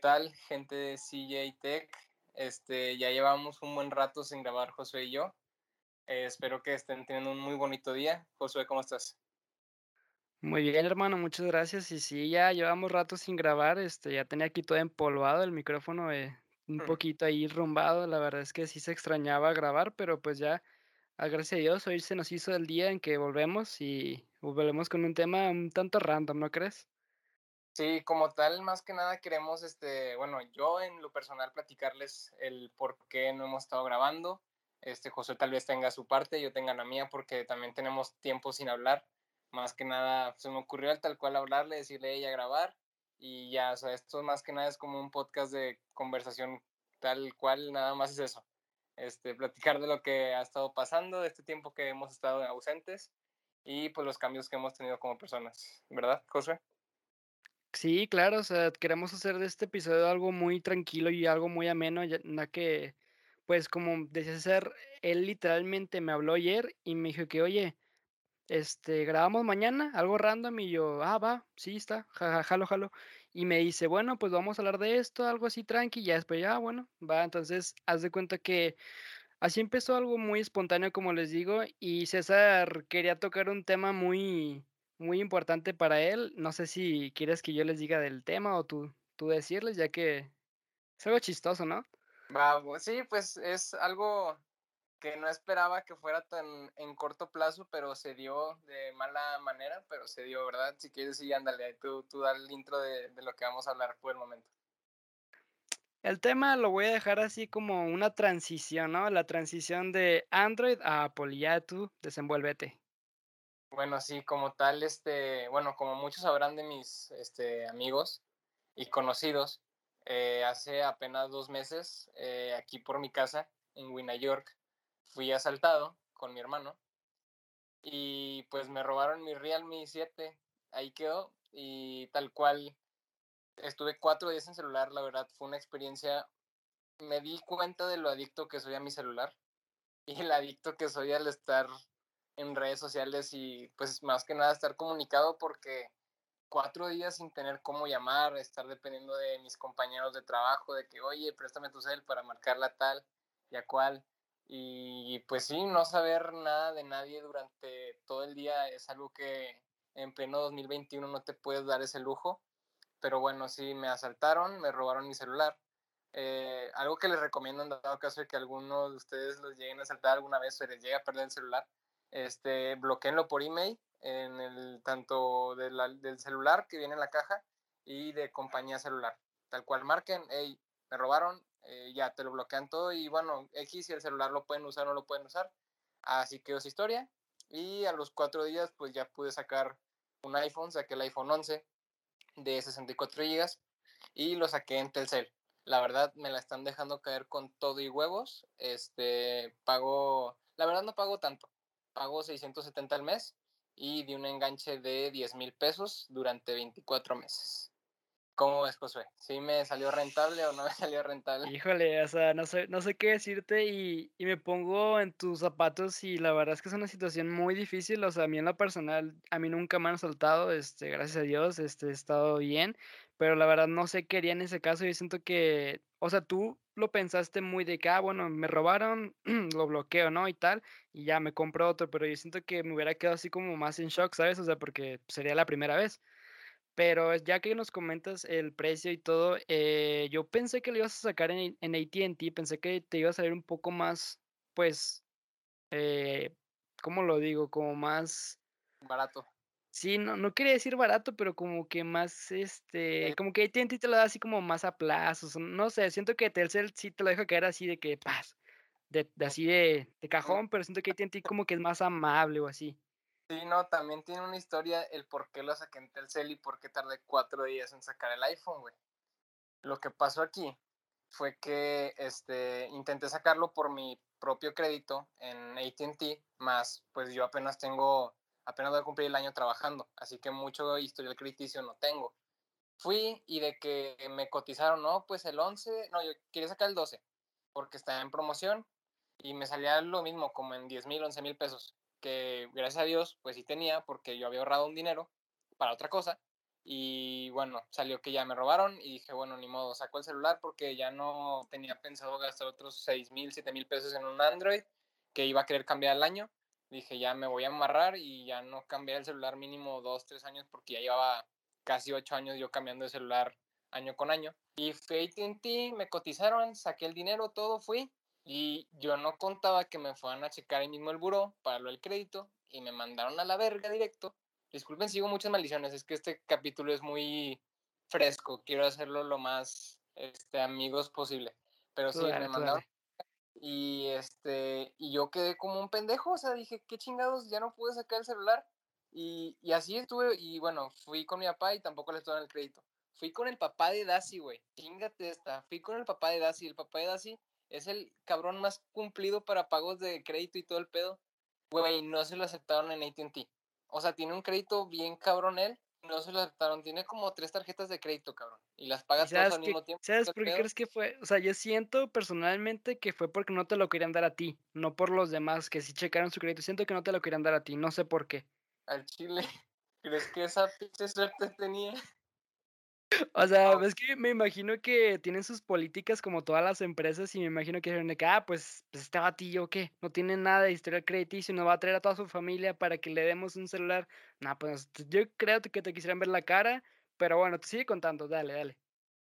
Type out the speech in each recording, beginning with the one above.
tal, gente de CJ Tech? Este, ya llevamos un buen rato sin grabar Josué y yo. Eh, espero que estén teniendo un muy bonito día. Josué, ¿cómo estás? Muy bien, hermano, muchas gracias. Y sí, ya llevamos rato sin grabar, este, ya tenía aquí todo empolvado el micrófono, eh, un Hmm. poquito ahí rumbado. La verdad es que sí se extrañaba grabar, pero pues ya, ah, gracias a Dios, hoy se nos hizo el día en que volvemos y volvemos con un tema un tanto random, ¿no crees? Sí, como tal, más que nada queremos, este, bueno, yo en lo personal platicarles el por qué no hemos estado grabando. Este, José tal vez tenga su parte, yo tenga la mía, porque también tenemos tiempo sin hablar. Más que nada, se me ocurrió al tal cual hablarle, decirle ella grabar y ya, o sea, esto más que nada es como un podcast de conversación tal cual, nada más es eso. Este, platicar de lo que ha estado pasando, de este tiempo que hemos estado ausentes y pues los cambios que hemos tenido como personas, ¿verdad, José? Sí, claro, o sea, queremos hacer de este episodio algo muy tranquilo y algo muy ameno, ya que, pues, como decía César, él literalmente me habló ayer y me dijo que: "Oye, Este, grabamos mañana, algo random, y yo, ah, va, sí, está, ja, ja, jalo, jalo. Y me dice, bueno, pues vamos a hablar de esto, algo así tranqui, y ya después, ya, bueno, va. Entonces, haz de cuenta que así empezó algo muy espontáneo, como les digo, y César quería tocar un tema muy, muy importante para él. No sé si quieres que yo les diga del tema o tú, tú decirles, ya que es algo chistoso, ¿no? Va, bu- sí, pues es algo que no esperaba que fuera tan en corto plazo, pero se dio de mala manera, pero se dio, ¿verdad? Si quieres, sí, ándale, tú, tú da el intro de, de lo que vamos a hablar por el momento. El tema lo voy a dejar así como una transición, ¿no? La transición de Android a Apple. Ya tú, desenvuélvete. Bueno, sí, como tal, este, bueno, como muchos sabrán de mis este, amigos y conocidos, eh, hace apenas dos meses, eh, aquí por mi casa, en Winna York, fui asaltado con mi hermano y pues me robaron mi Realme 7, ahí quedó y tal cual estuve cuatro días en celular, la verdad fue una experiencia, me di cuenta de lo adicto que soy a mi celular y el adicto que soy al estar en redes sociales y pues más que nada estar comunicado porque cuatro días sin tener cómo llamar, estar dependiendo de mis compañeros de trabajo, de que, oye, préstame tu cel para marcarla tal y a cual. Y pues sí, no saber nada de nadie durante todo el día es algo que en pleno 2021 no te puedes dar ese lujo. Pero bueno, sí, me asaltaron, me robaron mi celular. Eh, algo que les recomiendo en dado caso de que alguno de ustedes los lleguen a asaltar alguna vez o les llegue a perder el celular, este, bloqueenlo por email, en el, tanto de del celular que viene en la caja y de compañía celular. Tal cual marquen, hey, me robaron, eh, ya te lo bloquean todo y bueno, X y el celular lo pueden usar o no lo pueden usar. Así quedó esa historia. Y a los cuatro días, pues ya pude sacar un iPhone, saqué el iPhone 11 de 64 GB y lo saqué en Telcel. La verdad me la están dejando caer con todo y huevos. Este, pago, la verdad no pago tanto. Pago 670 al mes y di un enganche de 10 mil pesos durante 24 meses. ¿Cómo ves, Josué? ¿Sí me salió rentable o no me salió rentable? Híjole, o sea, no sé, no sé qué decirte y, y me pongo en tus zapatos y la verdad es que es una situación muy difícil. O sea, a mí en lo personal, a mí nunca me han soltado, este, gracias a Dios, este, he estado bien, pero la verdad no sé qué haría en ese caso. Yo siento que, o sea, tú lo pensaste muy de que, ah, bueno, me robaron, lo bloqueo, ¿no? Y tal, y ya me compro otro, pero yo siento que me hubiera quedado así como más en shock, ¿sabes? O sea, porque sería la primera vez. Pero ya que nos comentas el precio y todo, eh, yo pensé que lo ibas a sacar en en AT&T, pensé que te iba a salir un poco más, pues, eh, ¿cómo lo digo? Como más Barato. sí, no no quería decir barato, pero como que más, este, como que AT&T te lo da así como más a plazos, no sé, siento que Telcel sí te lo deja caer así de que, paz, de de así de de cajón, pero siento que AT&T como que es más amable o así. Sí, no, también tiene una historia el por qué lo saqué en Telcel y por qué tardé cuatro días en sacar el iPhone, güey. Lo que pasó aquí fue que este, intenté sacarlo por mi propio crédito en ATT, más pues yo apenas tengo, apenas voy a cumplir el año trabajando, así que mucho historial crediticio no tengo. Fui y de que me cotizaron, no, pues el 11, no, yo quería sacar el 12, porque está en promoción y me salía lo mismo, como en 10 mil, 11 mil pesos, que gracias a Dios, pues sí tenía, porque yo había ahorrado un dinero para otra cosa Y bueno, salió que ya me robaron y dije, bueno, ni modo, saco el celular porque ya no tenía pensado gastar otros 6 mil, 7 mil pesos en un Android que iba a querer cambiar al año. Dije, ya me voy a amarrar y ya no cambié el celular mínimo 2, 3 años porque ya llevaba casi 8 años yo cambiando de celular año con año. Y fui AT&T, me cotizaron, saqué el dinero, todo, fui. Y yo no contaba que me fueran a checar ahí mismo el buró para lo del crédito y me mandaron a la verga directo Disculpen, sigo muchas maldiciones, es que este capítulo es muy fresco, quiero hacerlo lo más este, amigos posible. Pero sí, me mandaron. Y este, y yo quedé como un pendejo, o sea, dije, qué chingados, ya no pude sacar el celular. Y, y así estuve, y bueno, fui con mi papá y tampoco le en el crédito. Fui con el papá de Daisy, güey. Chingate esta. Fui con el papá de Daisy. El papá de Daisy es el cabrón más cumplido para pagos de crédito y todo el pedo. Güey, no se lo aceptaron en ATT. O sea, tiene un crédito bien cabrón él. No se lo aceptaron. Tiene como tres tarjetas de crédito, cabrón. Y las pagas todas al mismo tiempo. ¿Sabes por qué crees que fue? O sea, yo siento personalmente que fue porque no te lo querían dar a ti. No por los demás que sí checaron su crédito. Siento que no te lo querían dar a ti. No sé por qué. Al chile. ¿Crees que esa pinche suerte tenía? O sea, es que me imagino que tienen sus políticas como todas las empresas y me imagino que dijeron que, ah, pues, pues este batillo, ¿qué? No tiene nada de historial crediticio, no va a traer a toda su familia para que le demos un celular. No, pues yo creo que te quisieran ver la cara, pero bueno, te sigue contando, dale, dale.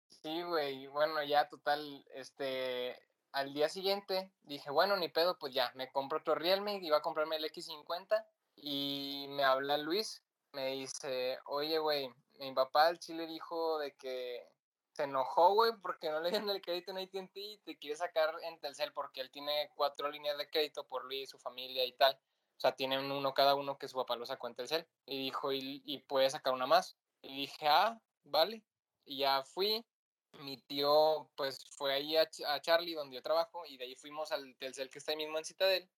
Sí, güey, bueno, ya total, este, al día siguiente dije, bueno, ni pedo, pues ya, me compro otro Realme, iba a comprarme el X50 y me habla Luis, me dice, oye, güey, mi papá al chile dijo de que se enojó, güey, porque no le dieron el crédito en AT&T y te quiere sacar en Telcel porque él tiene cuatro líneas de crédito por Luis, su familia y tal. O sea, tienen uno cada uno que su papá lo sacó en Telcel. Y dijo, y, y puede sacar una más. Y dije, ah, vale. Y ya fui. Mi tío, pues, fue ahí a, a Charlie, donde yo trabajo, y de ahí fuimos al Telcel que está ahí mismo en Citadel.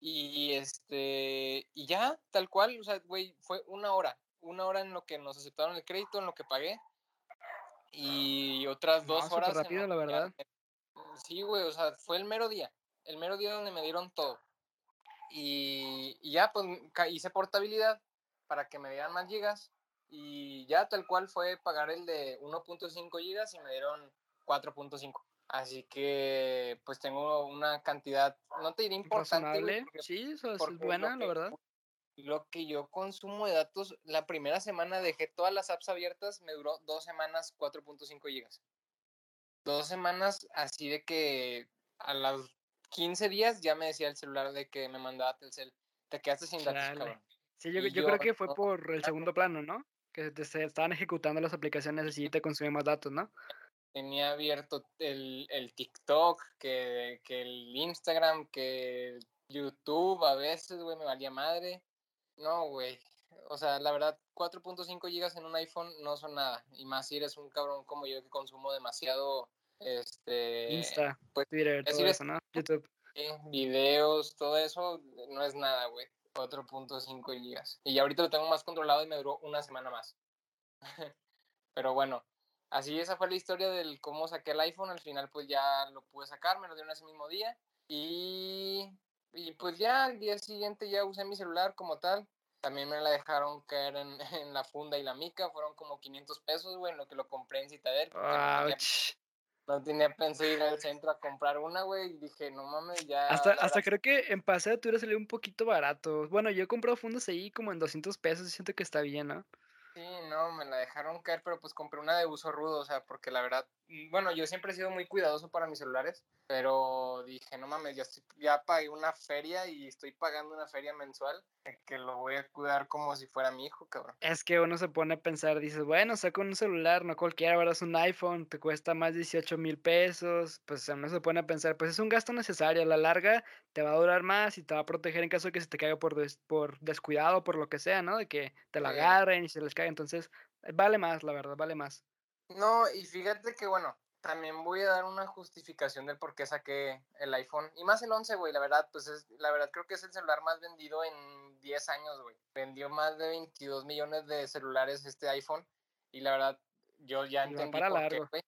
Y este, y ya, tal cual, o sea, güey, fue una hora una hora en lo que nos aceptaron el crédito, en lo que pagué. Y otras dos horas. rápido, la verdad. Sí, güey, o sea, fue el mero día. El mero día donde me dieron todo. Y, ya, pues hice portabilidad para que me dieran más gigas. Y ya tal cual fue pagar el de 1.5 gigas y me dieron 4.5. Así que pues tengo una cantidad, no te diré importante. sí, eso es buena, la verdad lo que yo consumo de datos, la primera semana dejé todas las apps abiertas, me duró dos semanas 4.5 gigas. Dos semanas así de que a los 15 días ya me decía el celular de que me mandaba Telcel, te quedaste sin datos, cabrón. Sí, yo, yo, creo que fue por el segundo plano, ¿no? Que se estaban ejecutando las aplicaciones y te más datos, ¿no? Tenía abierto el, el TikTok, que, que el Instagram, que YouTube a veces, güey, me valía madre. No, güey. O sea, la verdad, 4.5 gigas en un iPhone no son nada. Y más si eres un cabrón como yo que consumo demasiado. Este. Insta, pues, Twitter, todo eso, ¿no? YouTube. Videos, todo eso, no es nada, güey. 4.5 gigas. Y ahorita lo tengo más controlado y me duró una semana más. Pero bueno, así esa fue la historia del cómo saqué el iPhone. Al final, pues ya lo pude sacar, me lo dieron ese mismo día. Y y pues ya al día siguiente ya usé mi celular como tal. También me la dejaron caer en, en la funda y la mica. Fueron como 500 pesos, güey, en lo que lo compré en Citadel. No tenía, pensado ir al centro a comprar una, güey. Y dije, no mames, ya. Hasta, hasta creo que en paseo tuviera salido un poquito barato. Bueno, yo he comprado fundas ahí como en 200 pesos y siento que está bien, ¿no? Sí, no, me la dejaron caer, pero pues compré una de uso rudo, o sea, porque la verdad, mm, bueno, yo siempre he sido muy cuidadoso para mis celulares, pero dije, no mames, ya, ya pagué una feria y estoy pagando una feria mensual, que lo voy a cuidar como si fuera mi hijo, cabrón. Es que uno se pone a pensar, dices, bueno, saco un celular, no cualquiera, ahora es un iPhone, te cuesta más de 18 mil pesos, pues uno se pone a pensar, pues es un gasto necesario, a la larga te va a durar más y te va a proteger en caso de que se te caiga por, por descuidado, por lo que sea, ¿no? De que te la agarren y se les caiga entonces eh, vale más, la verdad, vale más. No, y fíjate que bueno, también voy a dar una justificación del por qué saqué el iPhone. Y más el 11, güey, la verdad, pues es, la verdad creo que es el celular más vendido en 10 años, güey. Vendió más de 22 millones de celulares este iPhone. Y la verdad, yo ya entendí para por largo. qué,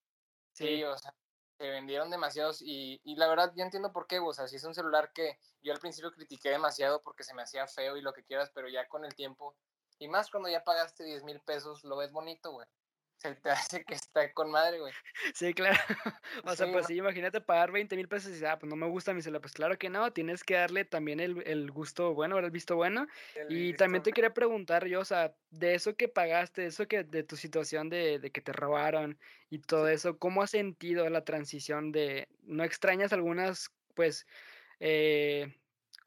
Sí. o sea, se vendieron demasiados. Y, y la verdad, ya entiendo por qué, o sea, si es un celular que yo al principio critiqué demasiado porque se me hacía feo y lo que quieras, pero ya con el tiempo Y más cuando ya pagaste 10 mil pesos, lo ves bonito, güey se te hace que está con madre, güey. Sí, claro. O sea, pues sí, imagínate pagar 20 mil pesos y decir, ah, pues no me gusta mi celular. Pues claro que no, tienes que darle también el, el gusto bueno, el visto bueno. y también te quería preguntar yo, o sea, de eso que pagaste, eso que de tu situación de, de que te robaron y todo eso, ¿cómo has sentido la transición de, no extrañas algunas, pues, eh,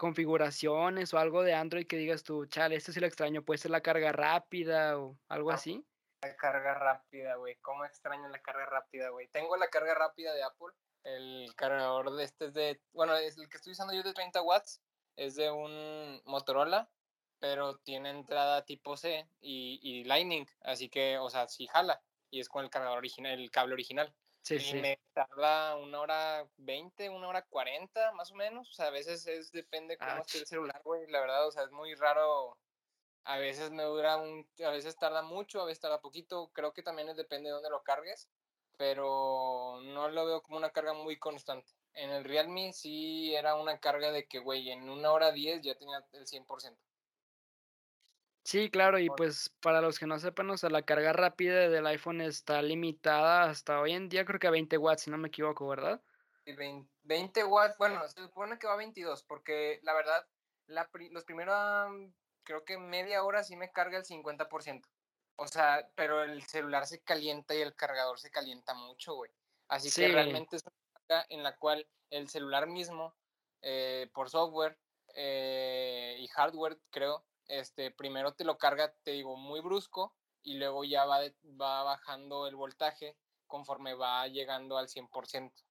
configuraciones o algo de Android que digas tú, chale, esto sí lo extraño, puede ser la carga rápida o algo ah, así? La carga rápida, güey. ¿Cómo extraño la carga rápida, güey? Tengo la carga rápida de Apple. El cargador de este es de. Bueno, es el que estoy usando yo de 30 watts. Es de un Motorola. Pero tiene entrada tipo C y, Lightning. Así que, o sea, sí jala. Y es con el cargador original, el cable original. Sí, y me tarda una hora 20, una hora 40, más o menos. O sea, a veces es, depende cómo esté el celular, güey. La verdad, o sea, es muy raro a veces me dura un, a veces tarda mucho, a veces tarda poquito. Creo que también depende de dónde lo cargues, pero no lo veo como una carga muy constante. En el Realme sí era una carga de que, güey, en una hora 10 ya tenía el 100%. Sí, claro, y pues para los que no sepan, o sea, la carga rápida del iPhone está limitada hasta hoy en día, creo que a 20 watts, si no me equivoco, ¿verdad? 20, watts, bueno, se supone que va a 22, porque la verdad, la, los primeros creo que media hora sí me carga el 50%. O sea, pero el celular se calienta y el cargador se calienta mucho, güey. Así que realmente es una carga en la cual el celular mismo, eh, por software eh, y hardware, creo, este, primero te lo carga, te digo, muy brusco y luego ya va, va bajando el voltaje conforme va llegando al 100%.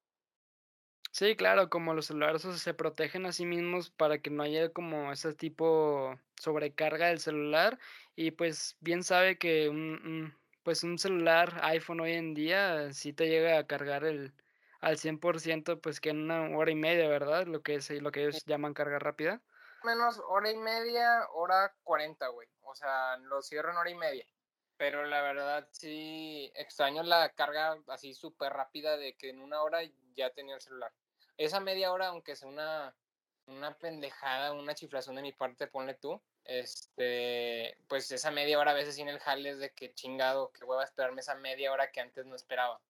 Sí, claro, como los celulares se protegen a sí mismos para que no haya como ese tipo sobrecarga del celular y pues bien sabe que un, pues un celular iPhone hoy en día sí te llega a cargar el al 100% pues que en una hora y media, ¿verdad? Lo que es lo que ellos llaman carga rápida. Menos hora y media, hora 40, güey. O sea, lo cierro en hora y media. Pero la verdad sí extraño la carga así súper rápida de que en una hora ya tenía el celular esa media hora, aunque sea una, una pendejada, una chiflación de mi parte, ponle tú, este, pues esa media hora a veces sin el jale es de que chingado, que a esperarme esa media hora que antes no esperaba.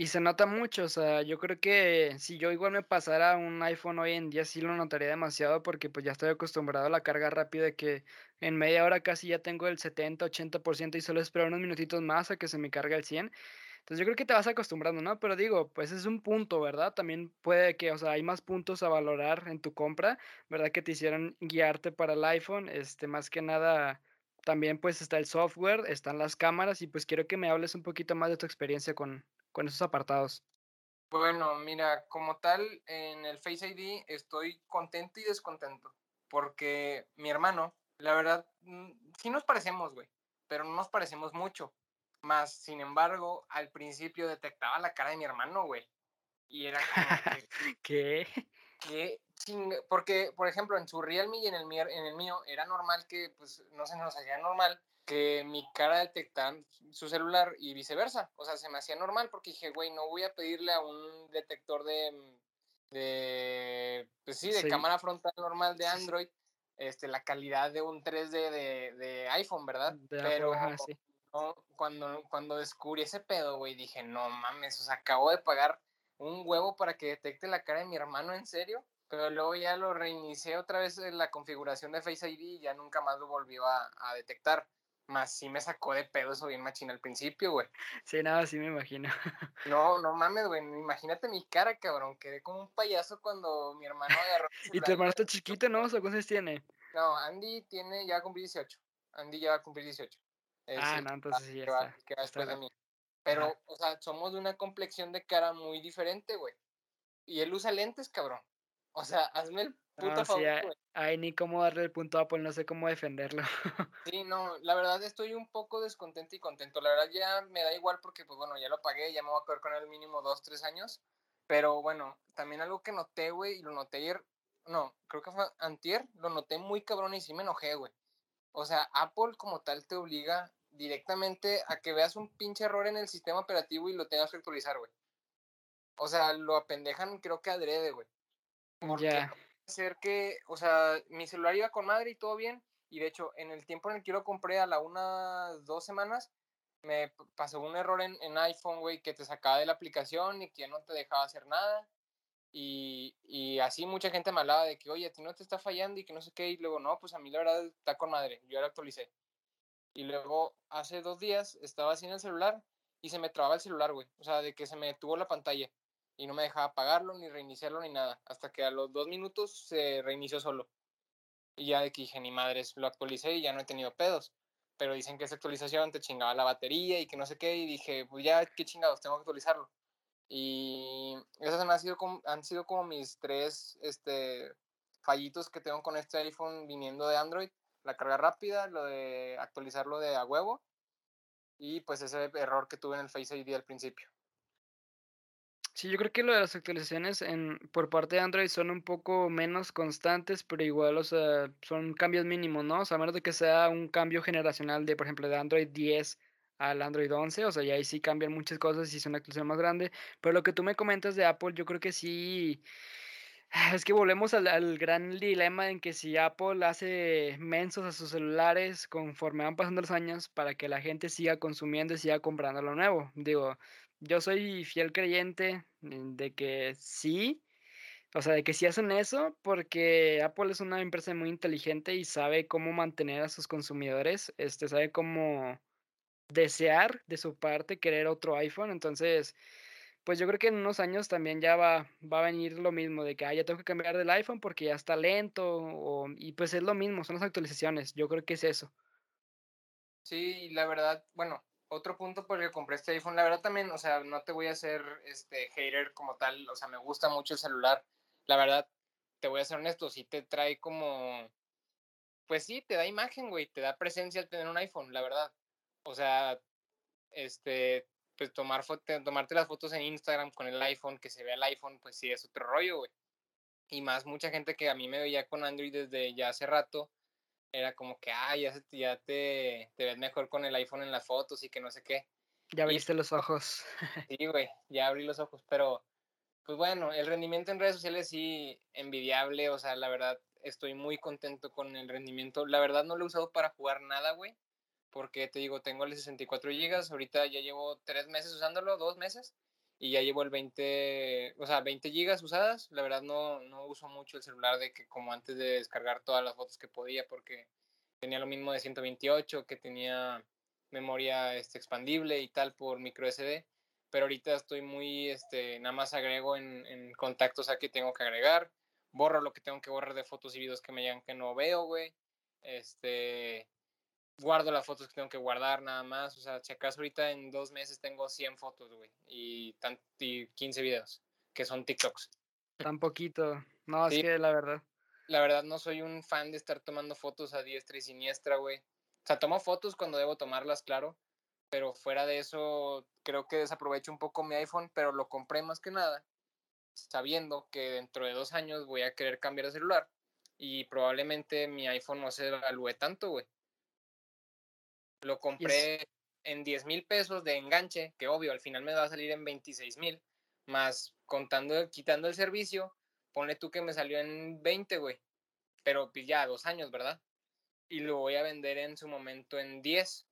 Y se nota mucho, o sea, yo creo que si yo igual me pasara un iPhone hoy en día sí lo notaría demasiado porque pues ya estoy acostumbrado a la carga rápida de que en media hora casi ya tengo el 70, 80% y solo espero unos minutitos más a que se me cargue el 100 entonces yo creo que te vas acostumbrando, ¿no? Pero digo, pues es un punto, ¿verdad? También puede que, o sea, hay más puntos a valorar en tu compra, ¿verdad? Que te hicieron guiarte para el iPhone, este, más que nada, también pues está el software, están las cámaras y pues quiero que me hables un poquito más de tu experiencia con, con esos apartados. Bueno, mira, como tal, en el Face ID estoy contento y descontento, porque mi hermano, la verdad, mm, sí nos parecemos, güey, pero no nos parecemos mucho. Más, sin embargo, al principio detectaba la cara de mi hermano, güey. Y era como que, ¿Qué? ¿Qué Porque, por ejemplo, en su Realme y en el, mío, en el mío era normal que, pues, no se nos hacía normal que mi cara detectara su celular y viceversa. O sea, se me hacía normal porque dije, güey, no voy a pedirle a un detector de, de pues sí, de cámara frontal normal de Android, este, la calidad de un 3D de, de iPhone, ¿verdad? Pero cuando, cuando descubrí ese pedo, güey, dije, no mames, o sea, acabo de pagar un huevo para que detecte la cara de mi hermano, ¿en serio? Pero luego ya lo reinicié otra vez en la configuración de Face ID y ya nunca más lo volvió a, detectar. Más sí me sacó de pedo eso bien machina al principio, güey. Sí, nada, sí me imagino. No, no mames, güey. Imagínate mi cara, cabrón. Quedé como un payaso cuando mi hermano agarró. y tu hermano está chiquito, ¿no? ¿Cuántos tiene? No, Andy tiene, ya va a cumplir 18. Andy ya va a cumplir 18 ah, no, entonces sí, ya está. de mí. Pero, o sea, somos de una complexión de cara muy diferente, güey. Y él usa lentes, cabrón. O sea, hazme el puto favor, güey. Ay, ni cómo darle el punto a Apple, no sé cómo defenderlo. sí, no, la verdad estoy un poco descontento y contento. La verdad ya me da igual porque, pues bueno, ya lo pagué, ya me voy a quedar con él mínimo dos, tres años. Pero bueno, también algo que noté, güey, y lo noté ayer, no, creo que fue antier, lo noté muy cabrón y sí me enojé, güey. O sea, Apple como tal te obliga directamente a que veas un pinche error en el sistema operativo y lo tengas que actualizar, güey. O sea, lo apendejan creo que adrede, güey. Porque ser que, o sea, mi celular iba con madre y todo bien, Y de hecho, en el tiempo en el que yo lo compré, a la una, dos semanas, me pasó un error en, en iPhone, güey, que te sacaba de la aplicación y que no te dejaba hacer nada. Y, y, así mucha gente me hablaba de que, oye, a ti no te está fallando y que no sé qué. Y luego, no, pues a mí la verdad está con madre. Yo lo actualicé. Y luego, hace dos días, estaba así en el celular y se me trababa el celular, güey. O sea, de que se me detuvo la pantalla y no me dejaba apagarlo, ni reiniciarlo, ni nada. Hasta que a los dos minutos se reinició solo. Y ya de que dije, ni madres, lo actualicé y ya no he tenido pedos. Pero dicen que esa actualización te chingaba la batería y que no sé qué. Y dije, pues ya, qué chingados, tengo que actualizarlo. Y esos han sido como, han sido como mis tres este, fallitos que tengo con este iPhone viniendo de Android. La carga rápida, lo de actualizarlo de a huevo y pues ese error que tuve en el Face ID al principio. Sí, yo creo que lo de las actualizaciones en, por parte de Android son un poco menos constantes, pero igual, o sea, son cambios mínimos, ¿no? O sea, a menos de que sea un cambio generacional de, por ejemplo, de Android 10 al Android 11, o sea, ya ahí sí cambian muchas cosas y es una actualización más grande, pero lo que tú me comentas de Apple, yo creo que sí, es que volvemos al, al gran dilema en que si Apple hace mensos a sus celulares conforme van pasando los años para que la gente siga consumiendo y siga comprando lo nuevo, digo, yo soy fiel creyente de que sí, o sea, de que sí hacen eso, porque Apple es una empresa muy inteligente y sabe cómo mantener a sus consumidores, este, sabe cómo desear de su parte querer otro iPhone, entonces, pues yo creo que en unos años también ya va, va a venir lo mismo, de que ya tengo que cambiar del iPhone porque ya está lento, o, y pues es lo mismo, son las actualizaciones, yo creo que es eso. Sí, la verdad, bueno, otro punto por el que compré este iPhone, la verdad también, o sea, no te voy a hacer este hater como tal, o sea, me gusta mucho el celular. La verdad, te voy a ser honesto, sí te trae como, pues sí, te da imagen, güey, te da presencia al tener un iPhone, la verdad. O sea, este, pues tomar tomarte las fotos en Instagram con el iPhone, que se vea el iPhone, pues sí es otro rollo, güey. Y más mucha gente que a mí me veía con Android desde ya hace rato, era como que, ah, ya, ya te, te, ves mejor con el iPhone en las fotos y que no sé qué. Ya abriste los ojos. Sí, güey, ya abrí los ojos, pero pues bueno, el rendimiento en redes sociales sí, envidiable, o sea, la verdad, estoy muy contento con el rendimiento. La verdad no lo he usado para jugar nada, güey, porque te digo, tengo el 64 GB, ahorita ya llevo tres meses usándolo, dos meses, y ya llevo el 20, o sea, 20 gigas usadas. La verdad no, no uso mucho el celular de que como antes de descargar todas las fotos que podía porque tenía lo mismo de 128, que tenía memoria este, expandible y tal por micro SD. Pero ahorita estoy muy, este, nada más agrego en, en contactos a que tengo que agregar, borro lo que tengo que borrar de fotos y videos que me llegan que no veo, güey. Este, guardo las fotos que tengo que guardar nada más. O sea, si acaso ahorita en dos meses tengo 100 fotos, güey, y, y 15 videos, que son TikToks. Tan poquito. No, es que la verdad. La verdad no soy un fan de estar tomando fotos a diestra y siniestra, güey. O sea, tomo fotos cuando debo tomarlas, claro. Pero fuera de eso, creo que desaprovecho un poco mi iPhone, pero lo compré más que nada sabiendo que dentro de dos años voy a querer cambiar de celular y probablemente mi iPhone no se evalúe tanto, güey. Lo compré en 10 mil pesos de enganche, que obvio, al final me va a salir en 26 mil, más contando, quitando el servicio, ponle tú que me salió en 20, güey. Pero pues ya, dos años, ¿verdad? Y lo voy a vender en su momento en 10.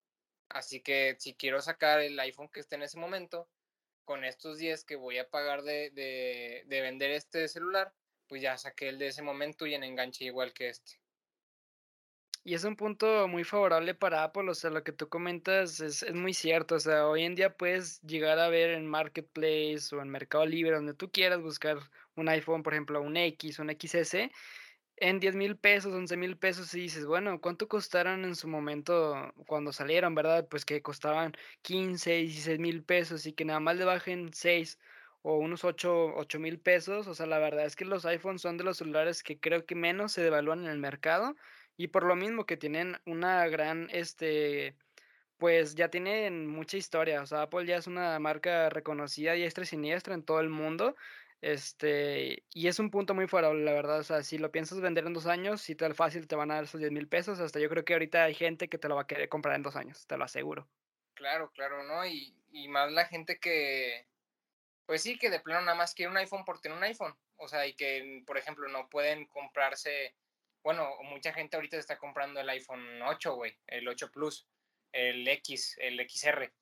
Así que si quiero sacar el iPhone que esté en ese momento, con estos 10 que voy a pagar de, de, de vender este celular, pues ya saqué el de ese momento y en enganche igual que este. Y es un punto muy favorable para Apple, o sea, lo que tú comentas es, es, muy cierto, o sea, hoy en día puedes llegar a ver en Marketplace o en Mercado Libre, donde tú quieras buscar un iPhone, por ejemplo, un X, un XS, en 10 mil pesos, 11 mil pesos, y dices, bueno, ¿cuánto costaron en su momento cuando salieron, verdad? Pues que costaban 15, 16 mil pesos y que nada más le bajen 6 o unos 8 mil pesos, o sea, la verdad es que los iPhones son de los celulares que creo que menos se devalúan en el mercado y por lo mismo que tienen una gran, este, pues ya tienen mucha historia. O sea, Apple ya es una marca reconocida diestra y siniestra en todo el mundo. Este, y es un punto muy favorable, la verdad. O sea, si lo piensas vender en dos años, si tal fácil te van a dar esos 10 mil pesos. Hasta yo creo que ahorita hay gente que te lo va a querer comprar en dos años, te lo aseguro. Claro, claro, ¿no? Y, y más la gente que, pues sí, que de plano nada más quiere un iPhone por tener un iPhone. O sea, y que, por ejemplo, no pueden comprarse bueno, mucha gente ahorita está comprando el iPhone 8, güey, el 8 Plus, el X, el XR.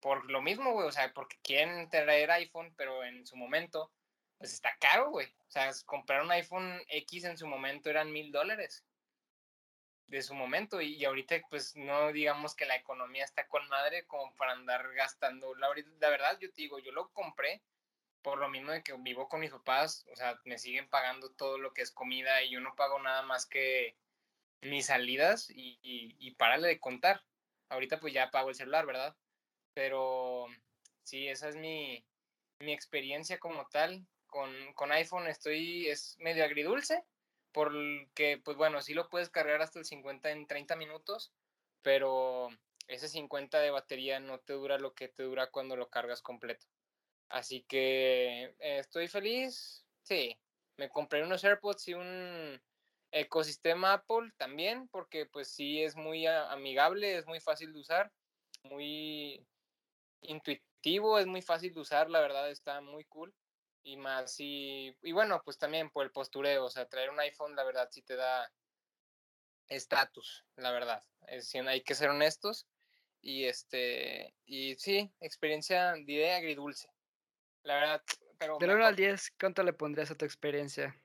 Por lo mismo, güey, o sea, porque quieren traer iPhone, pero en su momento, pues está caro, güey. O sea, comprar un iPhone X en su momento eran mil dólares de su momento y, ahorita pues no digamos que la economía está con madre como para andar gastando. La, la verdad yo te digo, yo lo compré por lo mismo de que vivo con mis papás, o sea, me siguen pagando todo lo que es comida y yo no pago nada más que mis salidas y, y, y párale de contar. Ahorita pues ya pago el celular, ¿verdad? Pero sí, esa es mi, mi experiencia como tal. Con, con iPhone estoy, es medio agridulce, porque pues bueno, sí lo puedes cargar hasta el 50 en 30 minutos, pero ese 50 de batería no te dura lo que te dura cuando lo cargas completo. Así que estoy feliz. Sí, me compré unos AirPods y un ecosistema Apple también, porque pues sí es muy amigable, es muy fácil de usar, muy intuitivo, es muy fácil de usar, la verdad está muy cool. Y más, y, y bueno, pues también por el postureo, o sea, traer un iPhone, la verdad sí te da estatus, la verdad. Es, hay que ser honestos. Y este, y sí, experiencia, diré agridulce. La verdad, pero. Del 1 al 10, ¿cuánto le pondrías a tu experiencia?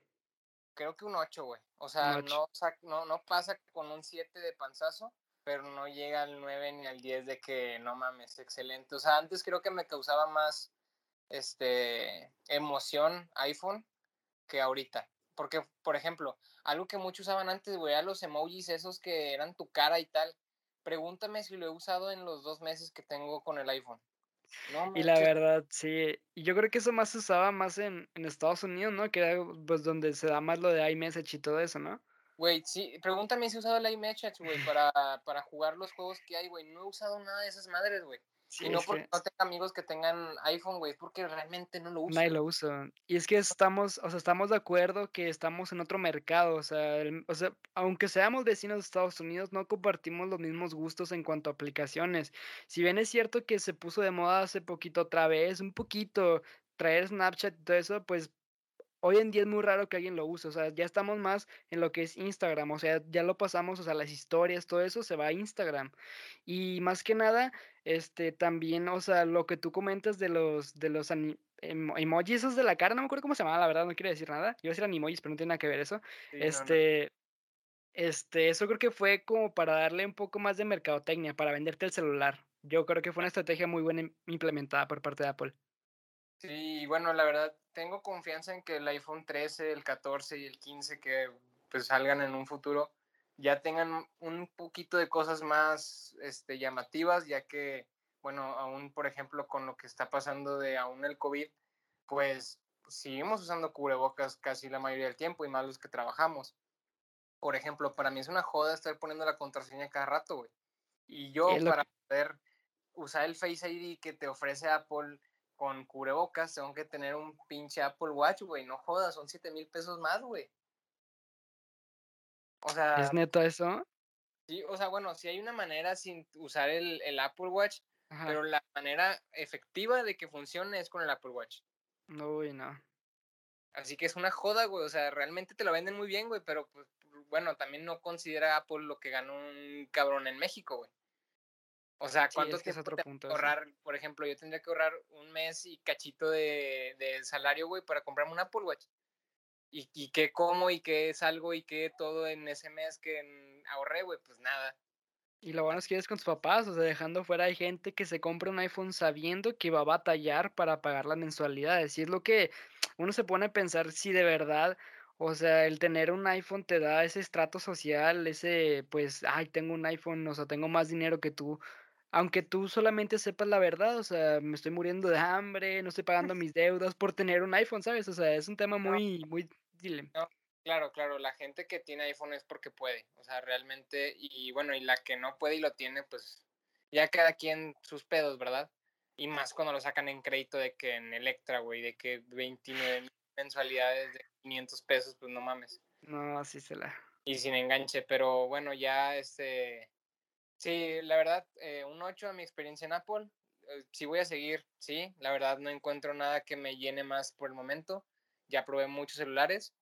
Creo que un 8, güey. O sea, no, no, no pasa con un 7 de panzazo, pero no llega al 9 ni al 10 de que no mames, excelente. O sea, antes creo que me causaba más este emoción iPhone que ahorita. Porque, por ejemplo, algo que muchos usaban antes, güey, a los emojis esos que eran tu cara y tal. Pregúntame si lo he usado en los dos meses que tengo con el iPhone y la verdad, sí. Y yo creo que eso más se usaba más en, en Estados Unidos, ¿no? Que era pues donde se da más lo de iMessage y todo eso, ¿no? Güey, sí, pregúntame si he usado el iMessage, güey, para, para jugar los juegos que hay, güey. No he usado nada de esas madres, güey y no porque no tenga amigos que tengan iPhone, güey, es porque realmente no lo uso. Nadie lo usa. Y es que estamos, o sea, estamos de acuerdo que estamos en otro mercado, o sea, o sea, aunque seamos vecinos de Estados Unidos, no compartimos los mismos gustos en cuanto a aplicaciones. Si bien es cierto que se puso de moda hace poquito otra vez, un poquito, traer Snapchat y todo eso, pues hoy en día es muy raro que alguien lo use, o sea, ya estamos más en lo que es Instagram, o sea, ya lo pasamos, o sea, las historias, todo eso se va a Instagram. Y más que nada, este, también, o sea, lo que tú comentas de los, de los emojis esos de la cara, no me acuerdo cómo se llamaba, la verdad, no quiero decir nada. Yo iba a decir emojis, pero no tiene nada que ver eso. este, este, eso creo que fue como para darle un poco más de mercadotecnia, para venderte el celular. Yo creo que fue una estrategia muy buena implementada por parte de Apple. Sí, bueno, la verdad, tengo confianza en que el iPhone 13, el 14 y el 15 que pues salgan en un futuro ya tengan un poquito de cosas más este, llamativas, ya que, bueno, aún por ejemplo con lo que está pasando de aún el COVID, pues seguimos usando cubrebocas casi la mayoría del tiempo y más los que trabajamos. Por ejemplo, para mí es una joda estar poniendo la contraseña cada rato, güey. Y yo para poder usar el Face ID que te ofrece Apple con cubrebocas, tengo que tener un pinche Apple Watch, güey. No jodas, son 7 mil pesos más, güey. O sea. ¿Es neto eso? Sí, o sea, bueno, sí hay una manera sin usar el, Apple Watch, pero la manera efectiva de que funcione es con el Apple Watch. No, güey, no. Así que es una joda, güey. O sea, realmente te lo venden muy bien, güey, pero pues, bueno, también no considera Apple lo que ganó un cabrón en México, güey. O sea, ¿cuánto sí, tiempo que ahorrar? Por ejemplo, yo tendría que ahorrar un mes y cachito de, de salario, güey, para comprarme un Apple Watch. Y, y qué como y qué salgo y qué todo en ese mes que ahorré, güey, pues nada. Y lo bueno es que es con tus papás, o sea, dejando fuera hay gente que se compra un iPhone sabiendo que va a batallar para pagar las mensualidades. Y es lo que uno se pone a pensar si de verdad, o sea, el tener un iPhone te da ese estrato social, ese, pues, ay, tengo un iPhone, o sea, tengo más dinero que tú aunque tú solamente sepas la verdad, o sea, me estoy muriendo de hambre, no estoy pagando mis deudas por tener un iPhone, ¿sabes? O sea, es un tema muy, muy dile. claro, claro, la gente que tiene iPhone es porque puede, o sea, realmente, y bueno, y la que no puede y lo tiene, pues ya cada quien sus pedos, ¿verdad? Y más cuando lo sacan en crédito de que en Electra, güey, de que 29 mensualidades de 500 pesos, pues no mames. No, así se la. Y sin enganche, pero bueno, ya este Sí, la verdad, eh, un 8 a mi experiencia en Apple. Eh, si voy a seguir, sí, la verdad no encuentro nada que me llene más por el momento. Ya probé muchos celulares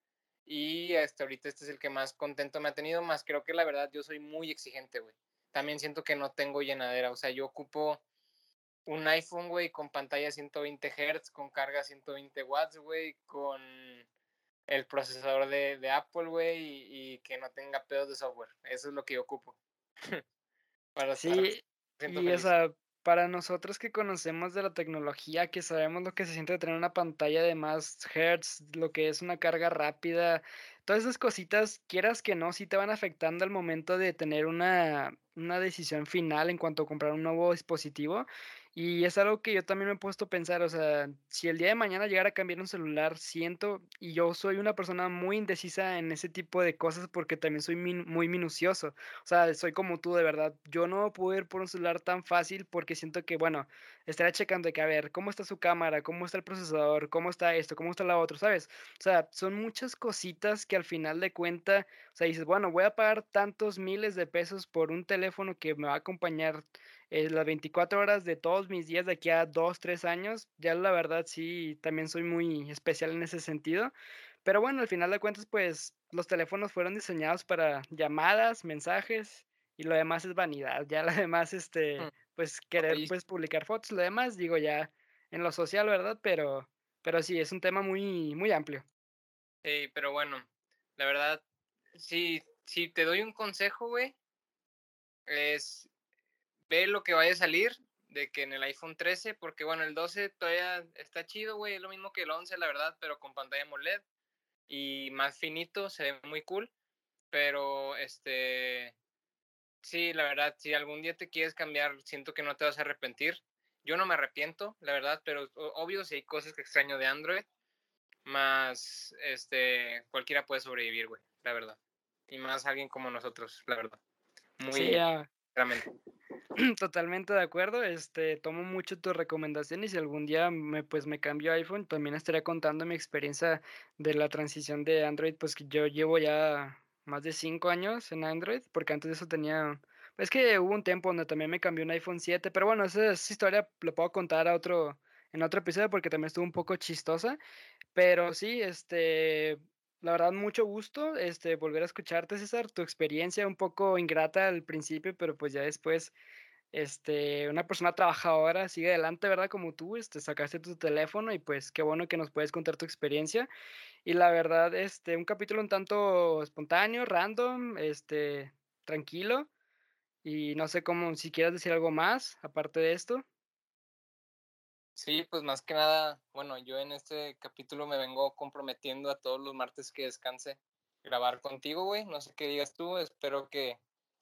y hasta ahorita este es el que más contento me ha tenido, más creo que la verdad yo soy muy exigente, güey. También siento que no tengo llenadera, o sea, yo ocupo un iPhone, güey, con pantalla 120 Hz, con carga 120 watts, güey, con el procesador de, Apple, güey, y, que no tenga pedos de software. Eso es lo que yo ocupo. Para sí, y esa, para nosotros que conocemos de la tecnología, que sabemos lo que se siente tener una pantalla de más hertz, lo que es una carga rápida, todas esas cositas, quieras que no, sí te van afectando al momento de tener una, una decisión final en cuanto a comprar un nuevo dispositivo. Y es algo que yo también me he puesto a pensar, o sea, si el día de mañana llegara a cambiar un celular, siento, y yo soy una persona muy indecisa en ese tipo de cosas porque también soy muy minucioso, o sea, soy como tú de verdad, yo no puedo ir por un celular tan fácil porque siento que, bueno, estaré checando de que, a ver, cómo está su cámara, cómo está el procesador, cómo está esto, cómo está la otra, ¿sabes? O sea, son muchas cositas que al final de cuenta, o sea, dices, bueno, voy a pagar tantos miles de pesos por un teléfono que me va a acompañar eh, las 24 horas de todos mis días de aquí a 2, 3 años. Ya la verdad sí, también soy muy especial en ese sentido. Pero bueno, al final de cuentas, pues los teléfonos fueron diseñados para llamadas, mensajes y lo demás es vanidad. Ya lo demás, este, mm. pues querer pues publicar fotos, lo demás, digo ya en lo social, ¿verdad? Pero, pero sí, es un tema muy, muy amplio. Sí, pero bueno, la verdad, sí, si te doy un consejo, güey, es ve lo que vaya a salir de que en el iPhone 13, porque bueno, el 12 todavía está chido, güey, es lo mismo que el 11, la verdad, pero con pantalla AMOLED y más finito, se ve muy cool, pero este, sí, la verdad, si algún día te quieres cambiar, siento que no te vas a arrepentir. Yo no me arrepiento, la verdad, pero obvio si hay cosas que extraño de Android, más, este, cualquiera puede sobrevivir, güey, la verdad. Y más alguien como nosotros, la verdad. Muy, sí, Totalmente de acuerdo, este, tomo mucho tu recomendación y si algún día me, pues, me cambio a iPhone, también estaría contando mi experiencia de la transición de Android, pues que yo llevo ya más de cinco años en Android, porque antes de eso tenía, es que hubo un tiempo donde también me cambió un iPhone 7, pero bueno, esa, esa historia lo puedo contar a otro, en otro episodio porque también estuvo un poco chistosa, pero sí, este, la verdad, mucho gusto, este, volver a escucharte, César. Tu experiencia un poco ingrata al principio, pero pues ya después, este, una persona trabajadora sigue adelante, ¿verdad? Como tú, este, sacaste tu teléfono y pues qué bueno que nos puedes contar tu experiencia. Y la verdad, este, un capítulo un tanto espontáneo, random, este, tranquilo. Y no sé cómo, si quieres decir algo más, aparte de esto. Sí, pues más que nada, bueno, yo en este capítulo me vengo comprometiendo a todos los martes que descanse grabar contigo, güey. No sé qué digas tú, espero que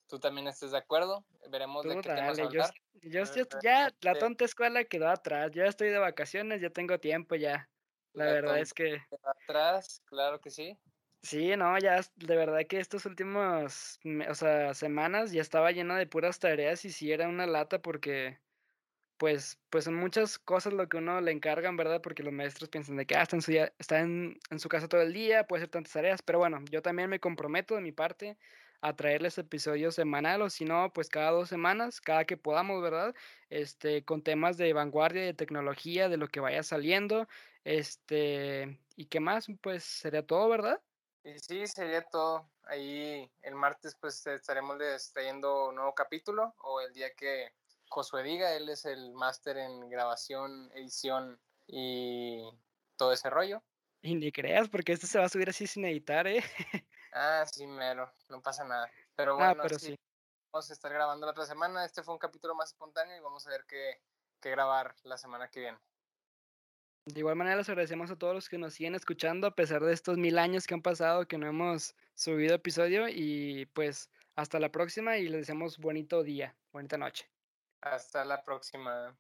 tú también estés de acuerdo. Veremos de qué temas hablar. Yo, ya la este tonta escuela quedó atrás. Yo ya estoy de vacaciones, ya tengo tiempo ya. La, verdad es que atrás, claro que sí. Sí, no, ya de verdad que estos últimos, o sea, semanas ya estaba lleno de puras tareas y sí era una lata porque pues, pues son muchas cosas lo que uno le encargan, ¿verdad? Porque los maestros piensan de que ah, está, en su, está en, su casa todo el día, puede hacer tantas tareas, pero bueno, yo también me comprometo de mi parte a traerles episodios semanales, o si no, pues cada dos semanas, cada que podamos, ¿verdad? Este, con temas de vanguardia, de tecnología, de lo que vaya saliendo, este, y qué más, pues sería todo, ¿verdad? Y sí, sería todo. Ahí el martes pues estaremos trayendo un nuevo capítulo o el día que Josué Diga, él es el máster en grabación, edición y todo ese rollo. Y ni creas, porque esto se va a subir así sin editar, ¿eh? ah, sí, mero, no pasa nada. Pero ah, bueno, sí, vamos a estar grabando la otra semana. Este fue un capítulo más espontáneo y vamos a ver qué, qué grabar la semana que viene. De igual manera, les agradecemos a todos los que nos siguen escuchando, a pesar de estos mil años que han pasado que no hemos subido episodio. Y pues hasta la próxima y les deseamos bonito día, bonita noche. Hasta la próxima.